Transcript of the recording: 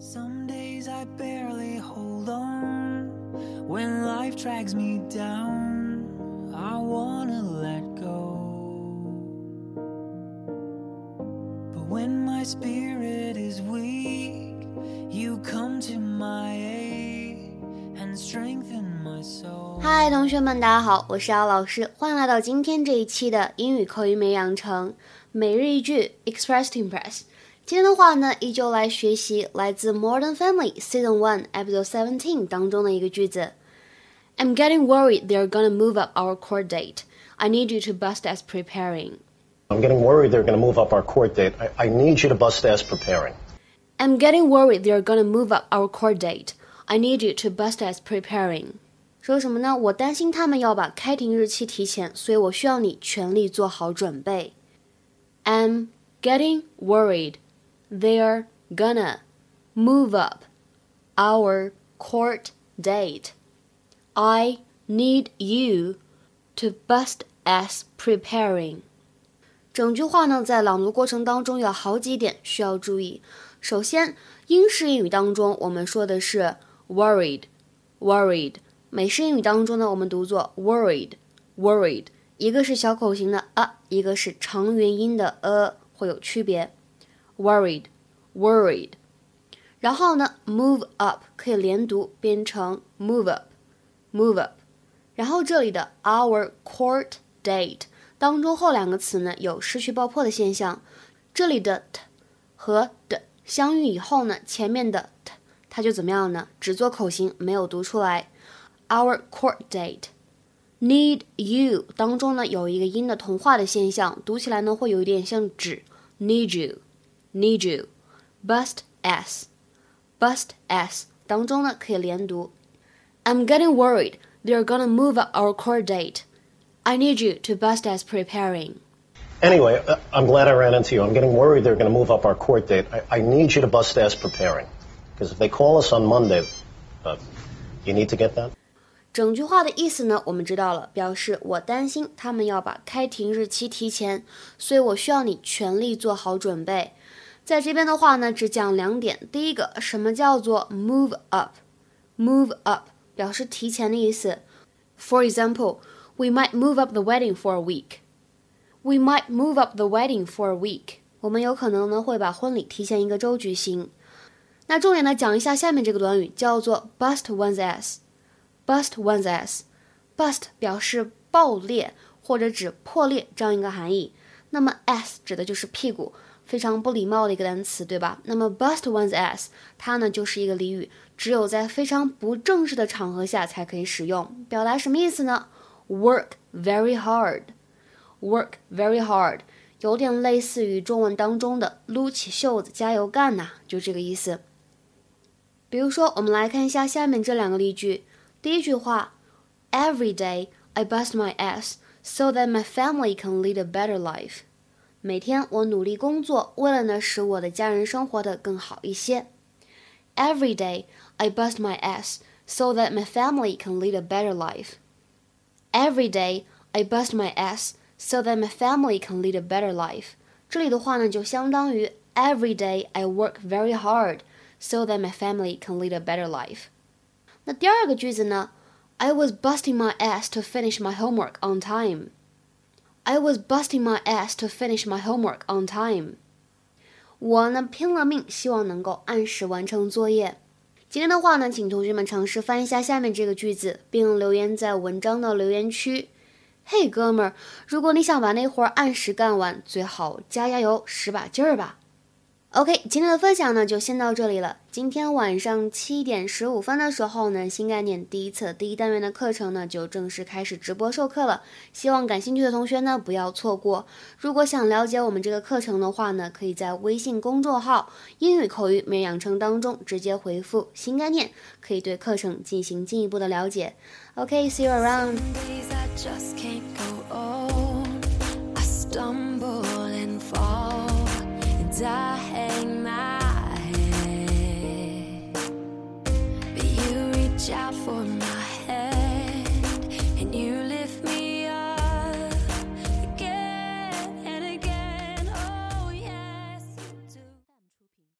Some days I barely hold on. When life drags me down, I wanna let go. But when my spirit is weak, you come to my aid and strengthen my soul. 嗨，同学们，大家好，我是姚老师，欢迎来到今天这一期的英语口语美养成每日一句 Express to Impress。 今天的话呢，依旧来学习来自《Modern Family》Season One Episode Seventeen 当中的一个句子：“I'm getting worried they're gonna move up our court date. I need you to bust ass preparing.” I'm getting worried they're gonna move up our court date. I, I need you to bust ass preparing. I'm getting worried they're gonna move up our court date. I need you to bust ass preparing. 说什么呢？我担心他们要把开庭日期提前，所以我需要你全力做好准备。I'm getting worried they're gonna move up our court date. I need you to bust ass preparing. 整句话呢，在朗读过程当中有好几点需要注意。首先，英式英语当中我们说的是 worried，worried；美式英语当中呢，我们读作 worried，worried。一个是小口型的啊，一个是长元音的呃，会有区别。worried，worried。然后呢，move up 可以连读，变成 move up，move up。然后这里的 our court date 当中后两个词呢有失去爆破的现象，这里的 t 和的相遇以后呢，前面的 t 它就怎么样呢？只做口型，没有读出来。Our court date need you 当中呢有一个音的同化的现象，读起来呢会有一点像指 need you need you bust s bust s 当中呢可以连读。I'm getting worried they're gonna move up our court date. I need you to bust as preparing. Anyway, uh, I'm glad I ran into you. I'm getting worried they're going to move up our court date. I, I need you to bust ass preparing. Because if they call us on Monday, uh, you need to get that? 整句话的意思呢，我们知道了，表示我担心他们要把开庭日期提前，所以我需要你全力做好准备。 在这边的话呢，只讲两点。第一个，什么叫做 move up？move up 表示提前的意思。For example, we might move up the wedding for a week. We might move up the wedding for a week. 我们有可能呢会把婚礼提前一个周举行。那重点呢讲一下下面这个短语，叫做 bust one's ass。bust one's ass。bust 表示爆裂或者指破裂这样一个含义。那么 s 指的就是屁股，非常不礼貌的一个单词，对吧？那么 bust one's ass 它呢就是一个俚语，只有在非常不正式的场合下才可以使用，表达什么意思呢？Work very hard。Work very hard 有点类似于中文当中的撸起袖子加油干呐、就这个意思。比如说，我们来看一下下面这两个例句。第一句话，Every day I bust my ass so that my family can lead a better life。每天我努力工作，为了呢使我的家人生活的更好一些。Every day I bust my ass so that my family can lead a better life. Every day I bust my ass so that my family can lead a better life. 这里的话呢，就相当于 Every day I work very hard so that my family can lead a better life. 那第二个句子呢？I was busting my ass to finish my homework on time. I was busting my ass to finish my homework on time. 我呢拼了命，希望能够按时完成作业。今天的话呢，请同学们尝试翻译一下下面这个句子，并留言在文章的留言区。嘿，哥们儿，如果你想把那活儿按时干完，最好加加油，使把劲儿吧。OK，今天的分享呢就先到这里了。今天晚上七点十五分的时候呢，新概念第一册第一单元的课程呢就正式开始直播授课了。希望感兴趣的同学呢不要错过。如果想了解我们这个课程的话呢，可以在微信公众号“英语口语每日养成”当中直接回复“新概念”，可以对课程进行进一步的了解。OK，see、you around。